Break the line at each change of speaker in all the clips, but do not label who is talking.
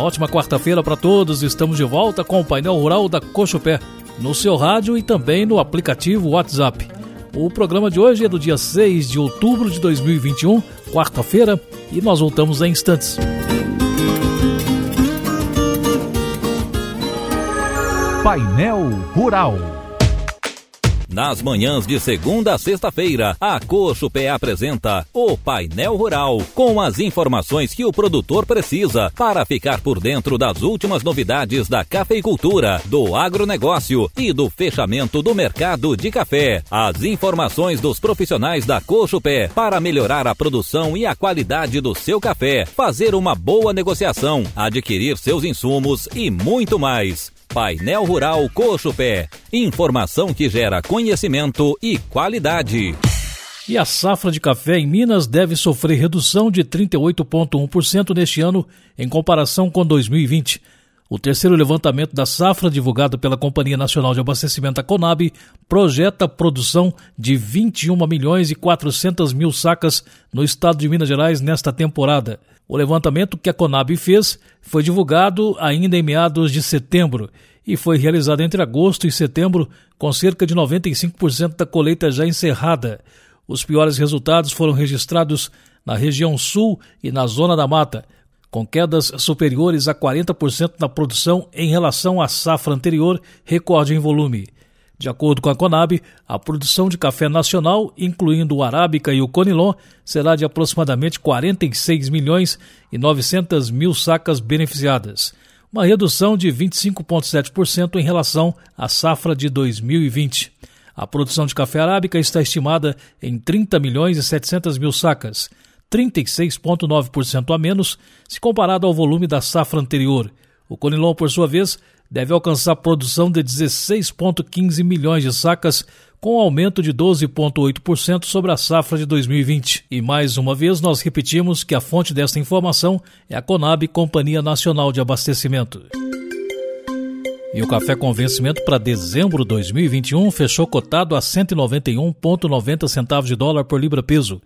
ótima quarta-feira para todos. Estamos de volta com o painel rural da Cochupé, no seu rádio e também no aplicativo WhatsApp. O programa de hoje é do dia 6 de outubro de 2021, quarta-feira, e nós voltamos em instantes.
Painel Rural
nas manhãs de segunda a sexta-feira, a Cochupé apresenta o Painel Rural, com as informações que o produtor precisa para ficar por dentro das últimas novidades da cafeicultura, do agronegócio e do fechamento do mercado de café. As informações dos profissionais da Cochupé para melhorar a produção e a qualidade do seu café, fazer uma boa negociação, adquirir seus insumos e muito mais. Painel Rural Coxo Pé. Informação que gera conhecimento e qualidade.
E a safra de café em Minas deve sofrer redução de 38,1% neste ano em comparação com 2020. O terceiro levantamento da safra, divulgado pela Companhia Nacional de Abastecimento, a Conab, projeta a produção de 21 milhões e 400 mil sacas no estado de Minas Gerais nesta temporada. O levantamento que a Conab fez foi divulgado ainda em meados de setembro e foi realizado entre agosto e setembro, com cerca de 95% da colheita já encerrada. Os piores resultados foram registrados na região sul e na zona da mata, com quedas superiores a 40% na produção em relação à safra anterior, recorde em volume. De acordo com a Conab, a produção de café nacional, incluindo o arábica e o conilon, será de aproximadamente 46 milhões e 900 mil sacas beneficiadas, uma redução de 25,7% em relação à safra de 2020. A produção de café arábica está estimada em 30 milhões e 700 mil sacas, 36,9% a menos se comparado ao volume da safra anterior. O conilon, por sua vez, deve alcançar produção de 16,15 milhões de sacas, com aumento de 12,8% sobre a safra de 2020. E mais uma vez nós repetimos que a fonte desta informação é a Conab, Companhia Nacional de Abastecimento. E o café com vencimento para dezembro de 2021 fechou cotado a 191,90 centavos de dólar por libra peso.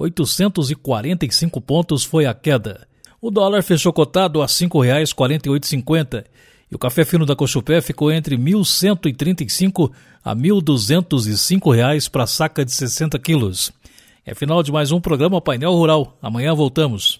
845 pontos foi a queda. O dólar fechou cotado a R$ 5,4850 e o café fino da Cochupé ficou entre R$ 1.135 a 1.205 reais para saca de 60 quilos. É final de mais um programa Painel Rural. Amanhã voltamos.